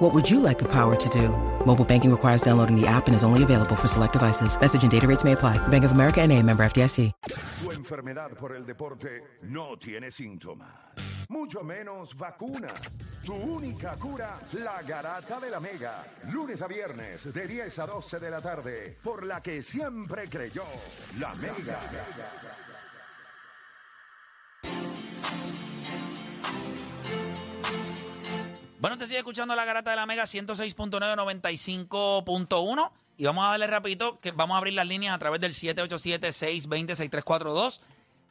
What would you like the power to do? Mobile banking requires downloading the app and is only available for select devices. Message and data rates may apply. Bank of America and a member FDIC. Tu enfermedad por el deporte no tiene síntomas, mucho menos vacuna. Tu única cura, la garata de la mega. Lunes a viernes de 10 a 12 de la tarde, por la que siempre creyó, la mega. Bueno, te sigue escuchando la garata de la Mega 106.995.1 y vamos a darle rapidito que vamos a abrir las líneas a través del 787-620-6342.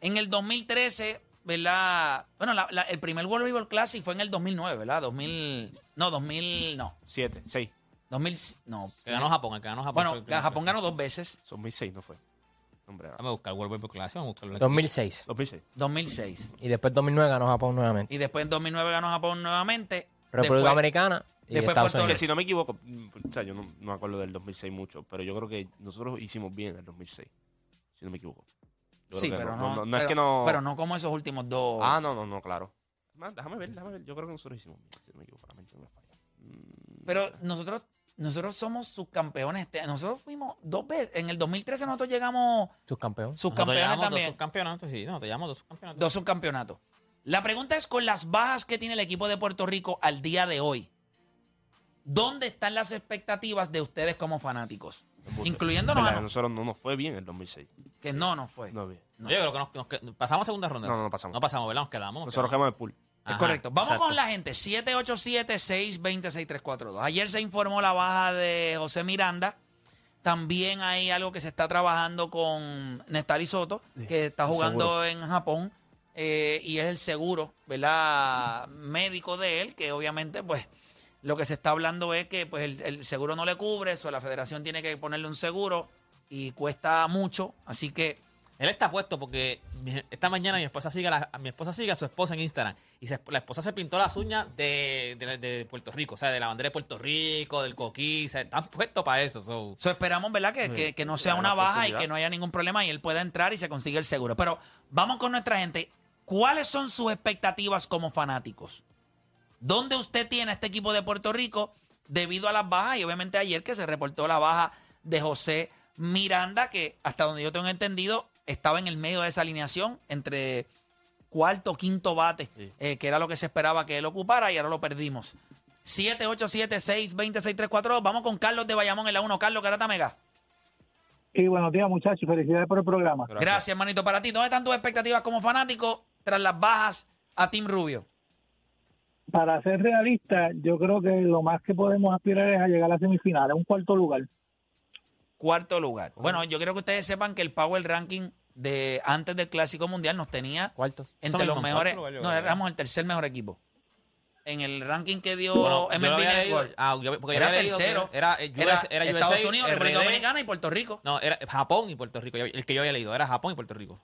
En el 2013, ¿verdad? Bueno, la- la- el primer World Baseball Classic fue en el 2009, ¿verdad? 2000, no, 2000, no. 7, 6. 2000, no. Que ganó Japón, el que ganó Japón. Bueno, Japón ganó dos veces, 2006 no fue. Hombre, Déjame buscar World Baseball Classic, vamos a buscarlo aquí. 2006. 2006. 2006. Y después 2009 ganó Japón nuevamente. Y después en 2009 ganó Japón nuevamente. República Después- Americana y después Estados Puerto si no me equivoco, mm, o sea, yo no, no me acuerdo del 2006 mucho, pero yo creo que nosotros hicimos bien el 2006. Si no me equivoco. Yo Sí, pero no, no, no, no es que no. Pero no como esos últimos dos. Ah, no, no, no, claro. Man, déjame ver, déjame ver. Yo creo que nosotros hicimos bien. Si no me equivoco, la mente no me falla. Pero nosotros, nosotros somos subcampeones. Nosotros fuimos dos veces. En el 2013 nosotros llegamos Subcampeón. Nosotros subcampeones llevamos dos también. subcampeonatos, sí, no, te llamamos dos subcampeonatos. Dos subcampeonatos. La pregunta es con las bajas que tiene el equipo de Puerto Rico al día de hoy. ¿Dónde están las expectativas de ustedes como fanáticos? Incluyéndonos a nosotros no nos fue bien el 2006. que no nos fue. No bien. Yo creo que nos, nos que- pasamos a segunda ronda. No, no, no pasamos. No pasamos, ¿verdad? Nos quedamos. nos Nosotros quedamos. quedamos el pool. Es Ajá, correcto. Vamos exacto. con la gente. 787-620-6342. Ayer se informó la baja de José Miranda. También hay algo que se está trabajando con Nestari Soto, que está jugando en Japón. Eh, y es el seguro, ¿verdad? Médico de él, que obviamente, pues, lo que se está hablando es que pues, el, el seguro no le cubre, eso la federación tiene que ponerle un seguro y cuesta mucho. Así que Él está puesto porque esta mañana mi esposa sigue a, la- a mi esposa sigue a su esposa en Instagram y se- la esposa se pintó las uñas de, de- de Puerto Rico, o sea, de la bandera de Puerto Rico, del coquí, o sea, están puestos para eso. so. So, esperamos, ¿verdad? Que, que- que no sea una baja y que no haya ningún problema y él pueda entrar y se consiga el seguro. Pero vamos con nuestra gente. ¿Cuáles son sus expectativas como fanáticos? ¿Dónde usted tiene a este equipo de Puerto Rico debido a las bajas? Y obviamente ayer que se reportó la baja de José Miranda, que hasta donde yo tengo entendido estaba en el medio de esa alineación entre cuarto, quinto bate, Sí. eh, que era lo que se esperaba que él ocupara y ahora lo perdimos. 787-620-6342. Vamos con Carlos de Bayamón en la 1. Carlos Garata Mega. Sí, buenos días, muchachos. Felicidades por el programa. Gracias. hermanito. Para ti, ¿dónde están tus expectativas como fanático tras las bajas a Team Rubio? Para ser realista, yo creo que lo más que podemos aspirar es a llegar a la semifinal, a un cuarto lugar. Cuarto lugar. Bueno, yo quiero que ustedes sepan que el Power Ranking de antes del Clásico Mundial nos tenía Cuarto. entre los mejores. lugar, No, creo. éramos el tercer mejor equipo. En el ranking que dio Bueno, MLB Network, ah, yo- porque yo era tercero. Era, eh, Era era Estados USA, Unidos, República Dominicana y Puerto Rico. No, era Japón y Puerto Rico. El que yo había leído era Japón y Puerto Rico.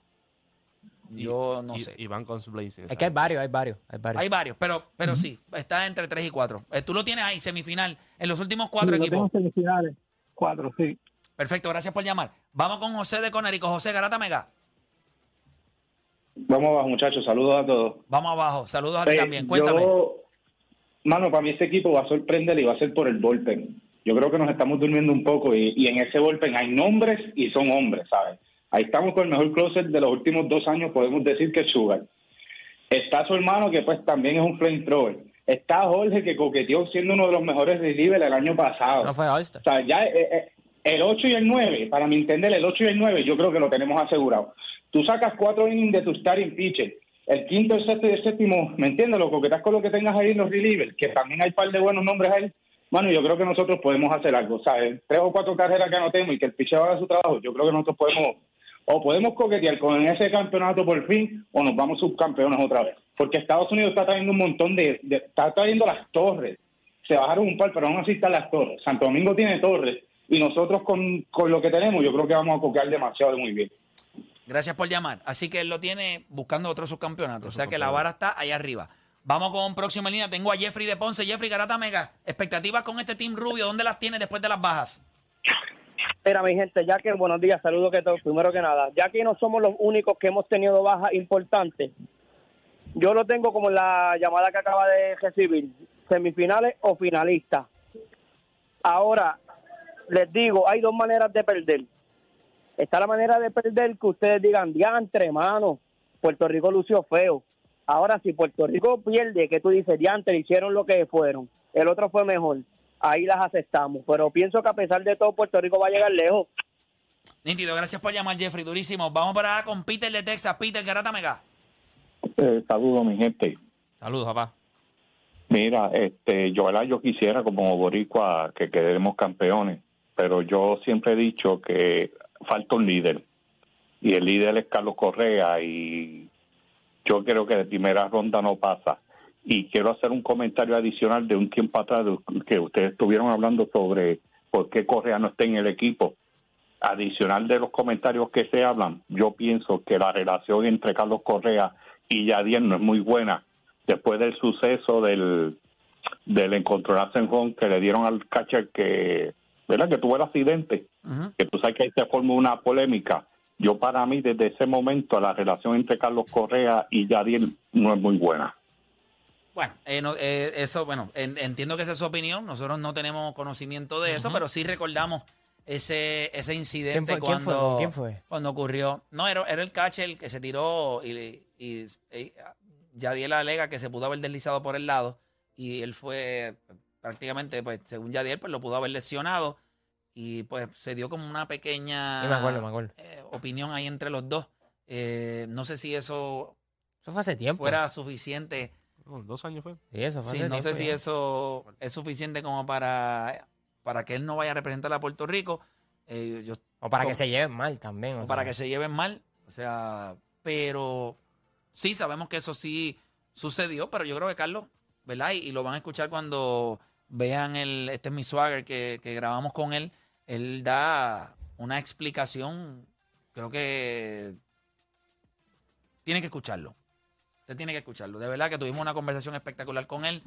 Yo no y, sé. Y van con su Blazing. Es que hay varios, hay varios, hay varios. Hay varios, pero, pero sí, está entre 3 y 4. tú lo tienes ahí, semifinal, en los últimos cuatro Sí, lo equipos. tengo en semifinales. Cuatro, sí. Perfecto, gracias por llamar. Vamos con José de Conérico. José Garata Mega. Vamos abajo, muchachos. Saludos a todos. Vamos abajo. Saludos a ti Eh, también. Cuéntame. Yo, mano, para mí este equipo va a sorprender y va a ser por el bullpen. Yo creo que nos estamos durmiendo un poco y, y en ese bullpen hay nombres y son hombres, ¿sabes? Ahí estamos con el mejor closer de los últimos dos años, podemos decir que es Sugar. Está su hermano, que pues también es un flamethrower. Está Jorge, que coqueteó siendo uno de los mejores relievers el año pasado. No fue All-Star. O sea, ya eh, eh, el 8 y el 9, para mi entender, el 8 y el 9, yo creo que lo tenemos asegurado. Tú sacas cuatro innings de tu starting pitcher. El quinto, el sexto y el séptimo, ¿me entiendes? Lo coquetas con lo que tengas ahí en los relievers, que también hay un par de buenos nombres ahí. Bueno, yo creo que nosotros podemos hacer algo, ¿sabes? Tres o cuatro carreras que anotemos y que el pitcher haga su trabajo, yo creo que nosotros podemos, o podemos coquetear con ese campeonato por fin, o nos vamos subcampeones otra vez. Porque Estados Unidos está trayendo un montón de, de- está trayendo las torres. Se bajaron un par, pero aún así están las torres. Santo Domingo tiene torres. Y nosotros con, con lo que tenemos, yo creo que vamos a coquear demasiado muy bien. Gracias por llamar. Así que él lo tiene buscando otro subcampeonato. O sea que la vara está ahí arriba. Vamos con próxima línea. Tengo a Jeffrey de Ponce. Jeffrey Garata Mega. Expectativas con este Team Rubio. ¿Dónde las tiene después de las bajas? Mira, mi gente, ya que, buenos días, saludos que todo, primero que nada, ya que no somos los únicos que hemos tenido bajas importantes, yo lo tengo como la llamada que acaba de recibir, semifinales o finalistas. Ahora, les digo, hay dos maneras de perder. Está la manera de perder que ustedes digan, diantre, mano, Puerto Rico lució feo. Ahora, si Puerto Rico pierde, que tú dices, diantre, hicieron lo que fueron, el otro fue mejor, ahí las aceptamos. Pero pienso que a pesar de todo, Puerto Rico va a llegar lejos. Nítido, gracias por llamar, Jeffrey. Durísimo. Vamos para acá con Peter de Texas. Peter Garata Mega. Eh, saludos, mi gente. Saludos, papá. Mira, este, yo, ¿verdad? yo quisiera como boricua que quedemos campeones, pero yo siempre he dicho que falta un líder y el líder es Carlos Correa y yo creo que de primera ronda no pasa. Y quiero hacer un comentario adicional de un tiempo atrás que ustedes estuvieron hablando sobre por qué Correa no está en el equipo. Adicional de los comentarios que se hablan, yo pienso que la relación entre Carlos Correa y Yadier no es muy buena. Después del suceso del, del encontronazo en home que le dieron al catcher que, ¿verdad? que tuvo el accidente, que tú sabes que ahí se formó una polémica. Yo para mí desde ese momento la relación entre Carlos Correa y Yadier no es muy buena. Bueno, eh, no, eh, eso, bueno, en- entiendo que esa es su opinión. Nosotros no tenemos conocimiento de eso, pero sí recordamos ese, ese incidente ¿Quién fue? ¿Quién fue? cuando, ¿Con quién fue? cuando ocurrió. No, era, era el catcher que se tiró y, y, y Yadiel alega que se pudo haber deslizado por el lado y él fue prácticamente, pues, según Yadiel, pues lo pudo haber lesionado y pues se dio como una pequeña Sí, me acuerdo, me acuerdo. eh, opinión ahí entre los dos. Eh, no sé si eso Eso fue hace tiempo. fuera suficiente. No, dos años fue. Sí, eso fue Sí, no sé si ya. eso es suficiente como para, para que él no vaya a representar a Puerto Rico. Eh, yo, O para como- que se lleven mal también. o o para que se lleven mal. O sea, pero sí sabemos que eso sí sucedió, pero yo creo que Carlos, ¿verdad? Y, y lo van a escuchar cuando vean el, este es mi swagger que, que grabamos con él. Él da una explicación, creo que tiene que escucharlo. Usted tiene que escucharlo. De verdad que tuvimos una conversación espectacular con él.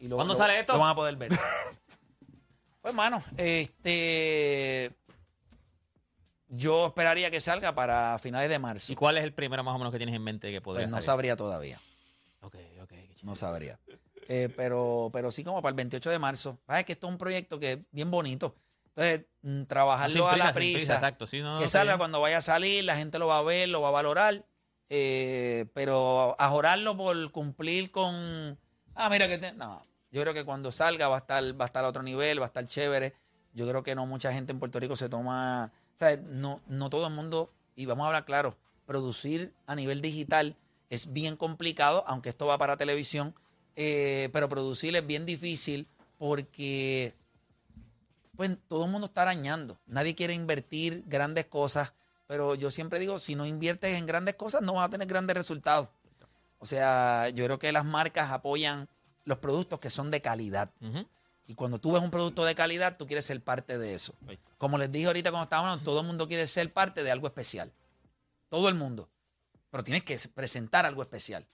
Y lo, ¿Cuándo lo- sale esto? Lo van a poder ver. pues, hermano, este. Yo esperaría que salga para finales de marzo. ¿Y cuál es el primero más o menos que tienes en mente que podría Pues no salir? sabría todavía. Ok, ok. No sabría. Eh, pero, pero sí como para el 28 de marzo. Ah, Es que esto es un proyecto que es bien bonito. Entonces, mm, No, trabajarlo a la prisa. exacto. Sí, no, que no, salga cuando vaya a salir, la gente lo va a ver, lo va a valorar. Eh, pero ajorarlo por cumplir con. Ah, mira que. te- no. Yo creo que cuando salga va a estar, va a estar a otro nivel, va a estar chévere. Yo creo que no mucha gente en Puerto Rico se toma. O no, no todo el mundo. Y vamos a hablar claro. Producir a nivel digital es bien complicado, aunque esto va para televisión. eh, pero producir es bien difícil porque pues todo el mundo está arañando. Nadie quiere invertir grandes cosas, pero yo siempre digo, si no inviertes en grandes cosas, no vas a tener grandes resultados. O sea, yo creo que las marcas apoyan los productos que son de calidad. Y cuando tú ves un producto de calidad, tú quieres ser parte de eso. Como les dije ahorita cuando estábamos, hablando, todo el mundo quiere ser parte de algo especial. Todo el mundo. Pero tienes que presentar algo especial.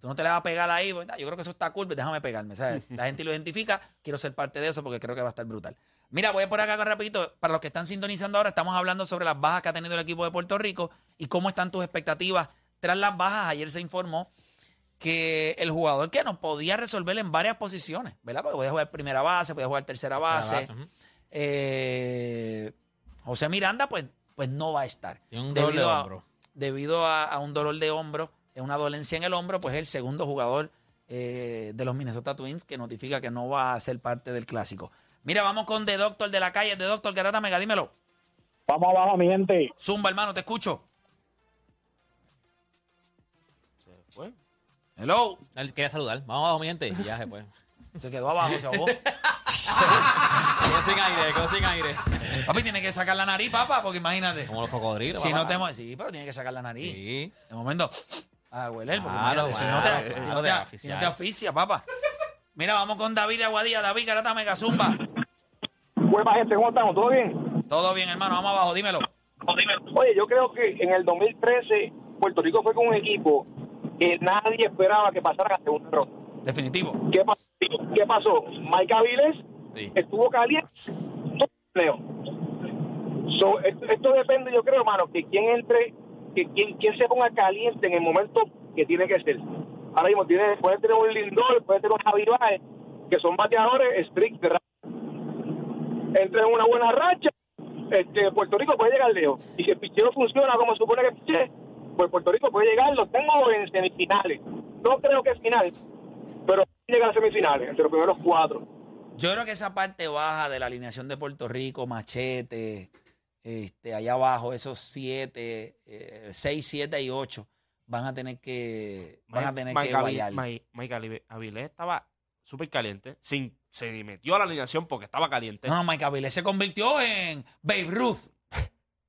Tú no te le vas a pegar ahí, pues, "Ah, yo creo que eso está cool, pues déjame pegarme. ¿sabes? La gente lo identifica, quiero ser parte de eso porque creo que va a estar brutal. Mira, voy por acá rapidito. Para los que están sintonizando ahora, estamos hablando sobre las bajas que ha tenido el equipo de Puerto Rico y cómo están tus expectativas tras las bajas. Ayer se informó que el jugador que nos podía resolver en varias posiciones, ¿verdad? Porque podía jugar primera base, podía jugar tercera base. Eh, José Miranda, pues, pues no va a estar. Un de a, debido a, a un dolor de hombro, una dolencia en el hombro, pues es el segundo jugador eh, de los Minnesota Twins que notifica que no va a ser parte del clásico. Mira, vamos con The Doctor de la calle, The Doctor Garata Mega, dímelo. Vamos abajo, mi gente. Zumba, hermano, te escucho. Se fue. Hello. Él quería saludar. Vamos abajo, mi gente. Y ya se fue. Se quedó abajo, se ahogó. Quedó sin aire, quedó sin aire. Papi, tiene que sacar la nariz, papá, porque imagínate. Como los cocodrilos. Si no te Sí, pero tiene que sacar la nariz. Sí. De momento, a hueler, porque Claro, imagínate, si no te, claro, si claro, no de te- asfixiar. si no te asfixia, papá. Mira, vamos con David de Aguadilla. David Garata Mega Zumba. Hueva, gente, ¿cómo estamos? ¿Todo bien? Todo bien, hermano, vamos abajo, dímelo. Oye, yo creo que en el 2013 Puerto Rico fue con un equipo que nadie esperaba que pasara a segunda ronda. Definitivo. ¿Qué pasó? ¿Qué pasó? Mike Aviles estuvo caliente. So, esto, esto depende, yo creo, hermano, que quien entre, que quien, quien se ponga caliente en el momento que tiene que ser. Ahora mismo tiene, puede tener un Lindor, puede tener un Javi que son bateadores strict de entre en una buena racha, este, Puerto Rico puede llegar lejos. Y si el picheo funciona como supone que piche, pues Puerto Rico puede llegar, lo tengo en semifinales. No creo que es final, pero llega a semifinales, entre los primeros cuatro. Yo creo que esa parte baja de la alineación de Puerto Rico, Machete, este, allá abajo, esos siete, eh, seis, siete y ocho, van a tener que, van a tener que Mike. Mike- Mike Avi- Avilés estaba súper caliente. Sin, se metió a la alineación porque estaba caliente. No, no, Mike Avilés se convirtió en Babe Ruth.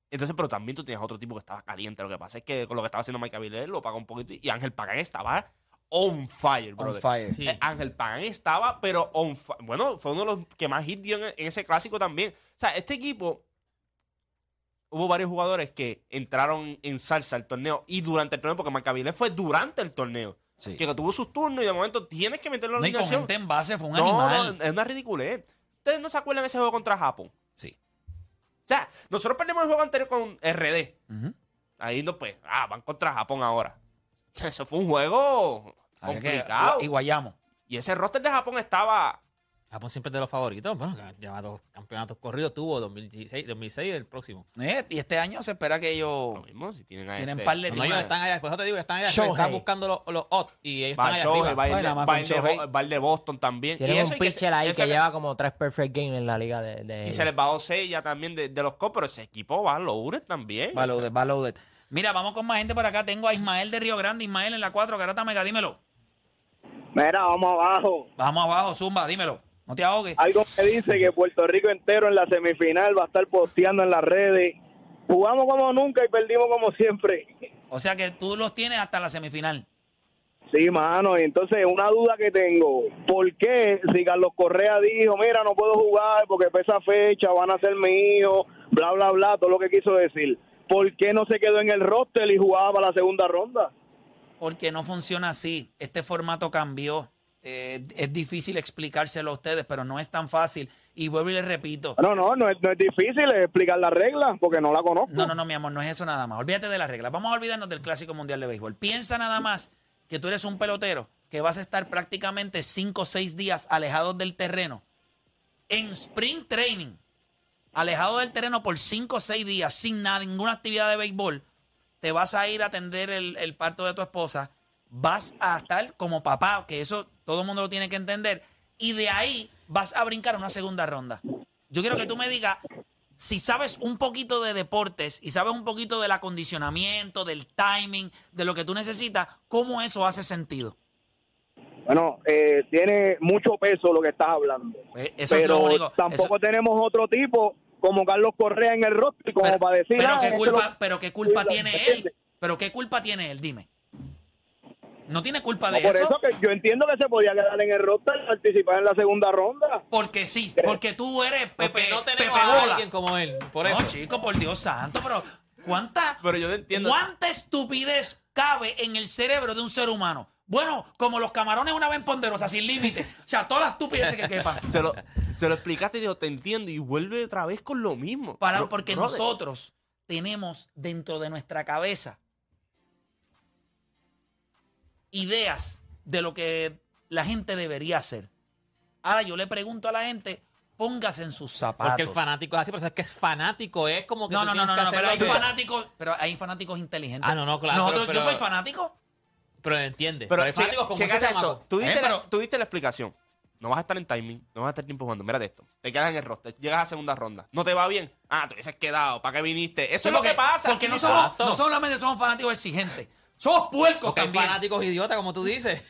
Entonces, pero también tú tenías otro tipo que estaba caliente. Lo que pasa es que con lo que estaba haciendo Mike Avilés lo pagó un poquito. Y Ángel Pagán estaba on fire, brother. fire. Sí. Eh, Ángel Pagán estaba, pero on fire. Bueno, fue uno de los que más hit dio en, en ese clásico también. O sea, este equipo. Hubo varios jugadores que entraron en salsa al torneo y durante el torneo, porque Mike Avilés fue durante el torneo. Sí. Que tuvo sus turnos y de momento tienes que meterlo en la No, y con alineación. gente en base fue un No, animal. no, es una ridiculez. ¿Ustedes no se acuerdan de ese juego contra Japón? Sí. O sea, nosotros perdimos el juego anterior con RD. Ahí no, pues, ah, van contra Japón ahora. Eso fue un juego Había que- complicado. y guayamos. Y ese roster de Japón estaba. Japón siempre es de los favoritos. Bueno, lleva dos campeonatos corridos. Tuvo 2016, 2006 y el próximo. Eh, y este año se espera que ellos Lo mismo, si tienen a tienen este, par de No, no, ellos están allá. Después te digo, están allá. Shohei. Están buscando los, los odds y ellos están Va allá Shohei, arriba. va Bueno, de- va va el de Boston también. Tienen y eso un pitcher ahí que lleva como tres perfect games en la liga de, de Y se les bajó seis ya también de, de los Cops, pero ese equipo va a loaded también. Va loaded, va loaded. Mira, vamos con más gente por acá. Tengo a Ismael de Río Grande. Ismael en la 4, Garata Mega, dímelo. Mira, vamos abajo. Vamos abajo, Zumba, dímelo. No te ahogues. Algo me dice que Puerto Rico entero en la semifinal va a estar posteando en las redes. Jugamos como nunca y perdimos como siempre. O sea que tú los tienes hasta la semifinal. Sí, mano, y entonces una duda que tengo, ¿por qué si Carlos Correa dijo, mira, no puedo jugar porque pesa fecha, van a ser hijo, bla, bla, bla, todo lo que quiso decir? ¿Por qué no se quedó en el roster y jugaba para la segunda ronda? Porque no funciona así. Este formato cambió. Eh, es difícil explicárselo a ustedes, pero no es tan fácil. Y vuelvo y les repito. No, no, no es, no es difícil explicar la regla porque no la conozco. No, no, no, mi amor, no es eso nada más. Olvídate de las reglas. Vamos a olvidarnos del Clásico Mundial de Béisbol. Piensa nada más que tú eres un pelotero que vas a estar prácticamente 5 o 6 días alejados del terreno en sprint training, alejado del terreno por 5 o 6 días sin nada, ninguna actividad de béisbol. Te vas a ir a atender el, el parto de tu esposa. Vas a estar como papá, que eso todo el mundo lo tiene que entender. Y de ahí vas a brincar una segunda ronda. Yo quiero que tú me digas si sabes un poquito de deportes y sabes un poquito del acondicionamiento, del timing, de lo que tú necesitas, ¿cómo eso hace sentido? Bueno, eh, tiene mucho peso lo que estás hablando. Eh, Eso es pero lo único. tampoco eso- tenemos otro tipo como Carlos Correa en el roster como pero, para decir pero "Ah, qué este culpa, lo- pero qué culpa Sí, tiene ¿me él. Pero qué culpa tiene él, dime. No tiene culpa No, de por eso. eso que yo entiendo que se podía quedar en el roster y participar en la segunda ronda. Porque sí, porque tú eres Pepe, Porque no Pepe tenemos a Bola. alguien como él. Por no, chico, por Dios santo, pero ¿cuánta, Pero yo no entiendo. ¿cuánta estupidez cabe en el cerebro de un ser humano? Bueno, como los camarones una vez ponderosa, sin límite. O sea, todas las estupideces que quepan. Se lo, se lo explicaste y dijo, te entiendo. Y vuelve otra vez con lo mismo. Para, porque brother, nosotros tenemos dentro de nuestra cabeza ideas de lo que la gente debería hacer. Ahora yo le pregunto a la gente, póngase en sus zapatos. Porque el fanático es así, pero es que es fanático, es como que no, tú no, no, no, que no, pero hay tú- fanáticos, pero hay fanáticos inteligentes. Ah, no, no, claro, Nosotros- pero- yo soy fanático. Pero entiende. Pero, Pero, hay fanáticos como checa ese esto. chamaco. Tú diste, Eh, la, tú diste la explicación. No vas a estar en timing, no vas a estar tiempo jugando. Mira de esto. Te quedas en el roster, llegas a segunda ronda. ¿No te va bien? Ah, te hubieses quedado. ¿Para qué viniste? Eso es lo que pasa. Porque no somos, no solamente somos fanáticos exigentes, somos puercos Porque hay también. fanáticos idiotas, como tú dices.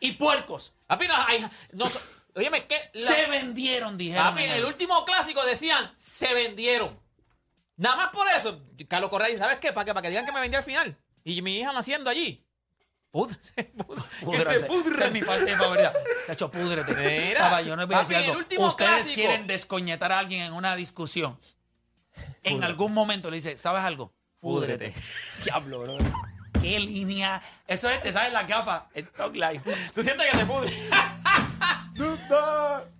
Y puercos. Papi, no, hay, no, óyeme, ¿qué? La- Se vendieron, dijeron. Papi, en el último clásico decían, se vendieron. Nada más por eso, Carlos Correa dice, ¿sabes qué? Para que, para que digan que me vendí al final. Y mi hija naciendo allí. Púdrese, púdrese, se pudre. Esa es mi parte favorita. De hecho, púdrete. Mira, Papá, yo no voy a decir algo. Ustedes clásico. quieren descoñetar a alguien en una discusión. en algún momento le dice, ¿sabes algo? Púdrete. Púdrete. Diablo, bro. Qué línea. Eso es, te sabes la gafa, el talk life. ¿Tú sientes que te pudre?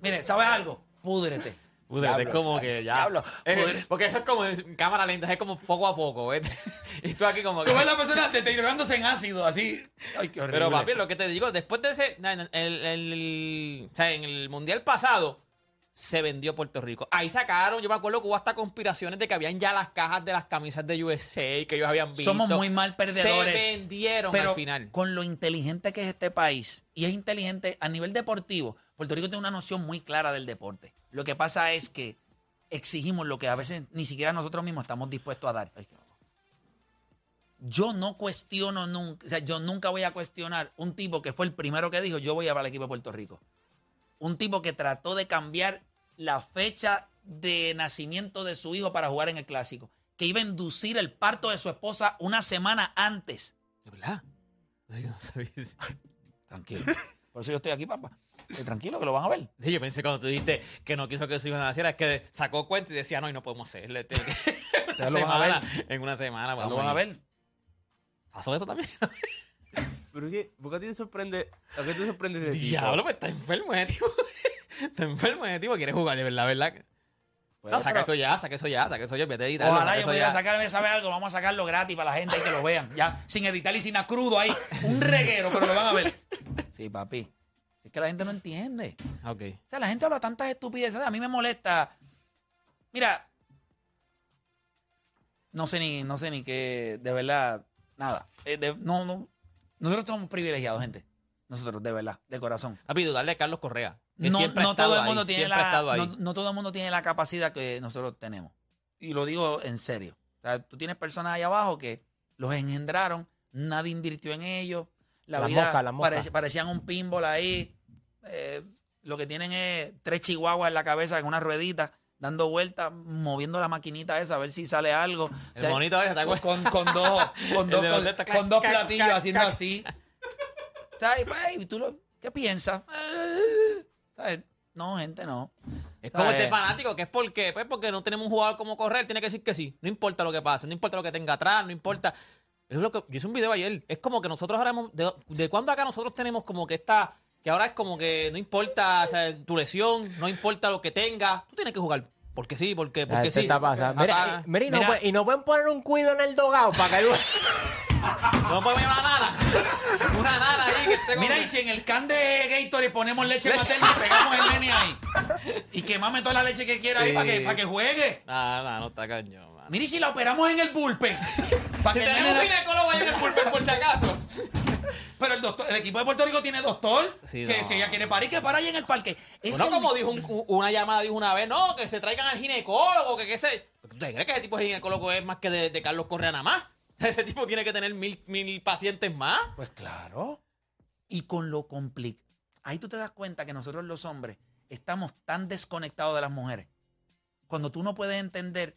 Mire, ¿sabes algo? Púdrete. Púdrete, es como que ya. Diablo, Eh, porque eso es como en cámara lenta, es como poco a poco, ¿ves? y tú aquí como que. Tú ves la persona deteriorándose en ácido, así. Ay, qué horrible. Pero papi, lo que te digo, después de ese, el, el- el- o sea, en el mundial pasado se vendió Puerto Rico. Ahí sacaron, yo me acuerdo que hubo hasta conspiraciones de que habían ya las cajas de las camisas de USA que ellos habían visto. Somos muy mal perdedores. Se vendieron Pero al final. con lo inteligente que es este país, y es inteligente a nivel deportivo, Puerto Rico tiene una noción muy clara del deporte. Lo que pasa es que exigimos lo que a veces ni siquiera nosotros mismos estamos dispuestos a dar. Yo no cuestiono nunca, o sea, yo nunca voy a cuestionar un tipo que fue el primero que dijo, yo voy a para el equipo de Puerto Rico. Un tipo que trató de cambiar la fecha de nacimiento de su hijo para jugar en el clásico, que iba a inducir el parto de su esposa una semana antes. ¿De verdad? Sí, no. Tranquilo. Por eso yo estoy aquí, papá. Eh, tranquilo, que lo van a ver. Sí, yo pensé cuando tú dijiste que no quiso que su hijo naciera, es que sacó cuenta y decía, no, y no podemos. Tiene que- en una Ustedes lo van a semana, En una semana. Lo van a ver. ¿Pasó eso también? Pero ¿qué? ¿por qué a ti te sorprende? ¿A qué te sorprende de? Diablo, pues está enfermo ese tipo. está enfermo ese tipo, quiere jugar, de verdad, ¿verdad? No, saca eso ya, saca eso ya, saca eso ya, vete a editarlo, Ojalá yo pudiera sacarme, ¿sabe algo? Vamos a sacarlo gratis para la gente y que lo vean. Ya, sin editar y sin crudo ahí. Un reguero, pero lo van a ver. Sí, papi. Es que la gente no entiende. Ok. O sea, la gente habla tantas estupideces. A mí me molesta. Mira, no sé ni, no sé ni qué, de verdad, nada. Eh, de- no, no. Nosotros somos privilegiados, gente. Nosotros, de verdad, de corazón. Papi, dudarle a Carlos Correa. Que No, siempre ha no estado todo el ahí, mundo tiene la, no, no todo el mundo tiene la capacidad que nosotros tenemos. Y lo digo en serio. O sea, tú tienes personas ahí abajo que los engendraron, nadie invirtió en ellos. La Las vida moscas, las moscas. parece- parecían un pinball ahí. Eh, lo que tienen es tres chihuahuas en la cabeza en una ruedita, dando vueltas, moviendo la maquinita esa, a ver si sale algo. El O sea, bonito ese, con, con dos, con dos, con, dos platillos haciendo así. ¿Sabes? Pues, ¿y tú lo- ¿Qué piensas? ¿Sabes? No, gente, no. Es como este fanático, que es porque, pues porque no tenemos un jugador como correr, tiene que decir que sí. No importa lo que pase, no importa lo que tenga atrás, no importa. Es lo que, yo hice un video ayer. Es como que nosotros ahora, hemos- de, de cuándo acá nosotros tenemos como que esta, que ahora es como que no importa o sea, tu lesión, no importa lo que tenga, tú tienes que jugar. Porque sí, porque, La porque sí. está pasando. Mira, Acá- y- mira, y, no mira. pueden- y no pueden poner un cuido en el dogado para que no podemos llevar una nana. Una nana ahí que esté Mira, y si en el can de Gatorade ponemos leche materna y pegamos el nene ahí. Y que mame toda la leche que quiera ahí para que, para que juegue. No, no, no está cañón. Mira, y si la operamos en el bullpen. Para Si que tenemos un ginecólogo ahí en el pulpen, por si acaso. Pero el, doctor, el equipo de Puerto Rico tiene doctor. Sí, que no. si ella quiere parir, que para ahí en el parque. Es el- como dijo un- una llamada, dijo una vez, no, que se traigan al ginecólogo, que qué sé. ¿Tú te crees que ese tipo de ginecólogo es más que de, de Carlos Correa nada más? Ese tipo tiene que tener mil, mil pacientes más. Pues claro. Y con lo complicado. Ahí tú te das cuenta que nosotros los hombres estamos tan desconectados de las mujeres. Cuando tú no puedes entender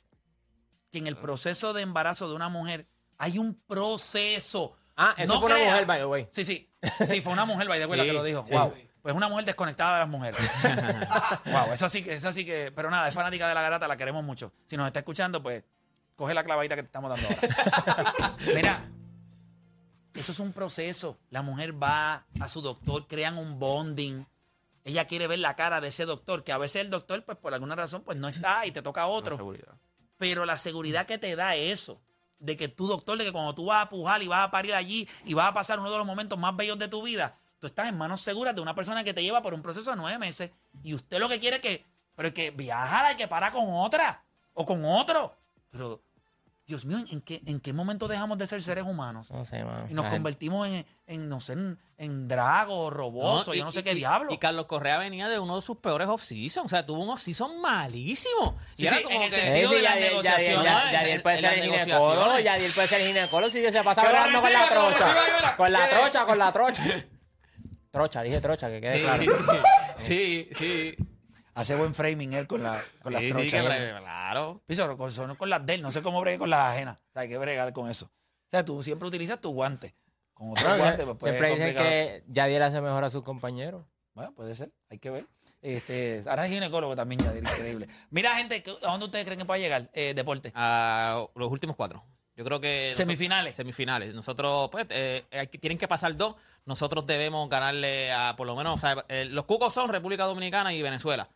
que en el proceso de embarazo de una mujer hay un proceso. Ah, eso No fue una mujer, by the way. Sí, sí. Sí, fue una mujer, by the way, la que lo dijo. sí, wow. sí. Pues una mujer desconectada de las mujeres. wow, esa sí que, esa sí que. Pero nada, es fanática de la garata, la queremos mucho. Si nos está escuchando, pues coge la clavadita que te estamos dando ahora. Mira, eso es un proceso. La mujer va a su doctor, crean un bonding. Ella quiere ver la cara de ese doctor, que a veces el doctor, pues por alguna razón, pues no está y te toca otro. seguridad. Pero la seguridad que te da eso, de que tu doctor, de que cuando tú vas a pujar y vas a parir allí y vas a pasar uno de los momentos más bellos de tu vida, tú estás en manos seguras de una persona que te lleva por un proceso de nueve meses y usted lo que quiere es que, pero es que viajar y que para con otra o con otro. Pero, Dios mío, ¿en qué, en qué momento dejamos de ser seres humanos? No sé, mano. Y nos convertimos en, en, no sé, en, en dragos, robots, o yo no sé qué y- diablo. Y Carlos Correa venía de uno de sus peores off-season. O sea, tuvo un off-season malísimo. Y Sí, era sí, como en el que- sentido Eh, sí, de las Yadiel- Yadiel- negociaciones. No, Yadiel- Yadiel en- puede en ser el ginecólogo. Yadiel puede ser el ginecólogo si se pasa hablando con la trocha. Con la trocha, con la trocha. Trocha, dije trocha, que quede claro. Sí, sí. Hace buen framing él con, la, con las Sí, sí, trochas. bre- claro. Piso, con, son con las de él, no sé cómo bregue con las ajenas. O sea, hay que bregar con eso. O sea, tú siempre utilizas tu guante. Con otro guante, pues puede Siempre dicen que Yadiel hace mejor a sus compañeros. Bueno, puede ser, hay que ver. Este, ahora es ginecólogo también, ya increíble. Mira, gente, ¿a dónde ustedes creen que puede llegar eh, deporte? A los últimos cuatro. Yo creo que. nosotros- Semifinales. semifinales. Nosotros, pues, eh, tienen que pasar dos. Nosotros debemos ganarle a, por lo menos, o sea, eh, los cucos son República Dominicana y Venezuela.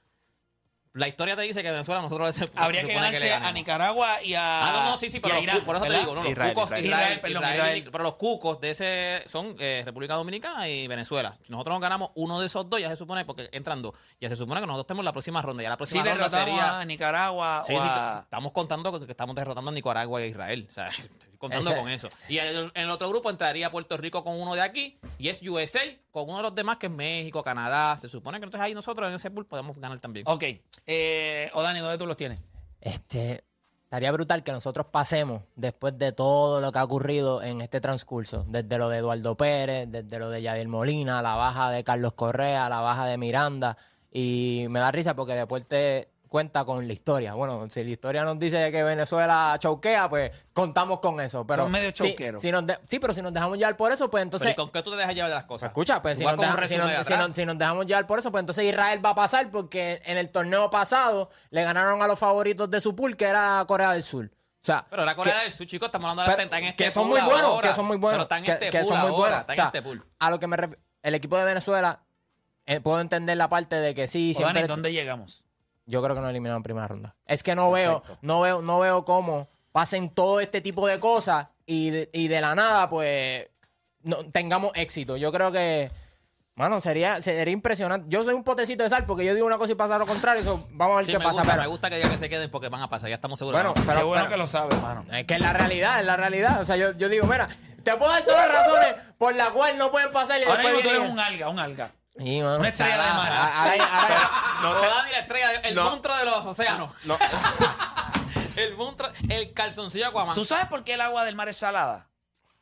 La historia te dice que Venezuela nosotros se, Habría se que ganarse le a. Nicaragua y a. Ah, no, no, sí, sí, pero los Irán, por eso te ¿verdad? digo, no, los Israel, cucos, Israel. Israel, Israel, perdón, Israel, Israel. pero los cucos de ese son eh, República Dominicana y Venezuela. Si nosotros nos ganamos uno de esos dos, ya se supone, porque entran dos, ya se supone que nosotros tenemos la próxima ronda. Ya la próxima ronda derrotamos sería. a Nicaragua Sí, o sí, a. estamos contando que que estamos derrotando a Nicaragua y a Israel. O sea, contando Ese- con eso. Y en el, en el otro grupo entraría Puerto Rico con uno de aquí y es USA con uno de los demás que es México, Canadá. Se supone que entonces ahí nosotros en ese pool podemos ganar también. Ok. Eh, o Dani, ¿dónde tú los tienes? Este, estaría brutal que nosotros pasemos después de todo lo que ha ocurrido en este transcurso, desde lo de Eduardo Pérez, desde lo de Yadier Molina, la baja de Carlos Correa, la baja de Miranda, y me da risa porque Deporte cuenta con la historia. Bueno, si la historia nos dice que Venezuela chauquea, pues contamos con eso. Pero Son medio si- chauqueros. si nos de- sí, pero si nos dejamos llevar por eso, pues Pero entonces... ¿y con qué tú te dejas llevar de las cosas? Escucha, pues si nos, con un deja- si, resumen nos, de si atrás. nos- si nos dejamos llevar por eso, pues entonces Israel va a pasar porque en el torneo pasado le ganaron a los favoritos de su pool, que era Corea del Sur. O sea, Pero la Corea que- del Sur, chicos, estamos hablando de pero- la en este que son pool muy buenos, ahora. que son muy buenos, Pero están en que, este que pool son muy ahora, buenos. están O sea, en este pool. a lo que me ref- el equipo de Venezuela eh, puedo entender la parte de que sí, O Dani, siempre ¿dónde llegamos? Yo creo que nos eliminaron en primera ronda. Es que no veo, no veo, no veo cómo pasen todo este tipo de cosas y de, y de la nada, pues, no, tengamos éxito. Yo creo que, mano, sería, sería impresionante. Yo soy un potecito de sal porque yo digo una cosa y pasa lo contrario. vamos a ver Sí, qué me pasa. gusta, pero- me gusta que digan que se queden porque van a pasar, ya estamos seguros. bueno, ¿no? pero, Qué bueno pero- que lo sabes, hermano. es que es la realidad, es la realidad. O sea, yo, yo digo, mira, te puedo dar todas las razones por las cuales no pueden pasar. Y Ahora mismo tú eres un alga, un alga. Sí, mano. una estrella de mar. No. Dani la estrella, el No. monstruo de los océanos. No, El monstruo, el calzoncillo Aquaman. ¿Tú sabes por qué el agua del mar es salada?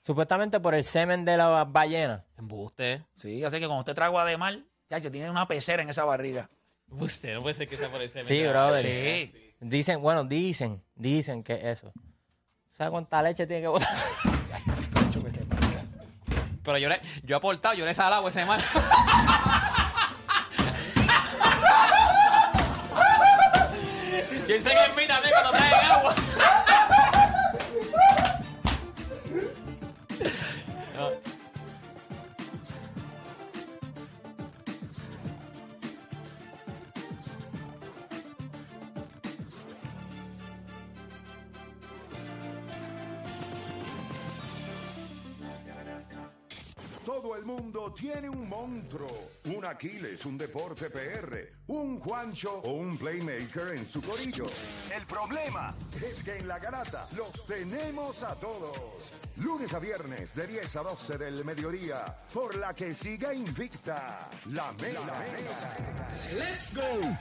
Supuestamente por el semen de las ballenas. Embuste. Sí, así que cuando usted trae agua de mar, chacho, tiene una pecera en esa barriga. Embuste, no puede ser que sea por ese. Sí, brother. Sí. Dicen, bueno, dicen, dicen que eso. ¿Sabes cuánta leche tiene que botar? Pero yo, le, yo he aportado, yo le he salado ese mar. Piensen en mí también cuando traigan agua. Todo el mundo tiene un monstruo, un Aquiles, un Deporte PR, un Juancho o un Playmaker en su corillo. El problema es que en la garata los tenemos a todos. Lunes a viernes de 10 a 12 del mediodía, por la que siga invicta la Mega. ¡Let's go!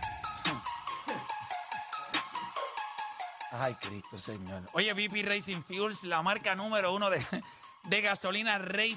Ay, Cristo, señor. Oye, VP Racing Fuels, la marca número uno de, de gasolina Racing.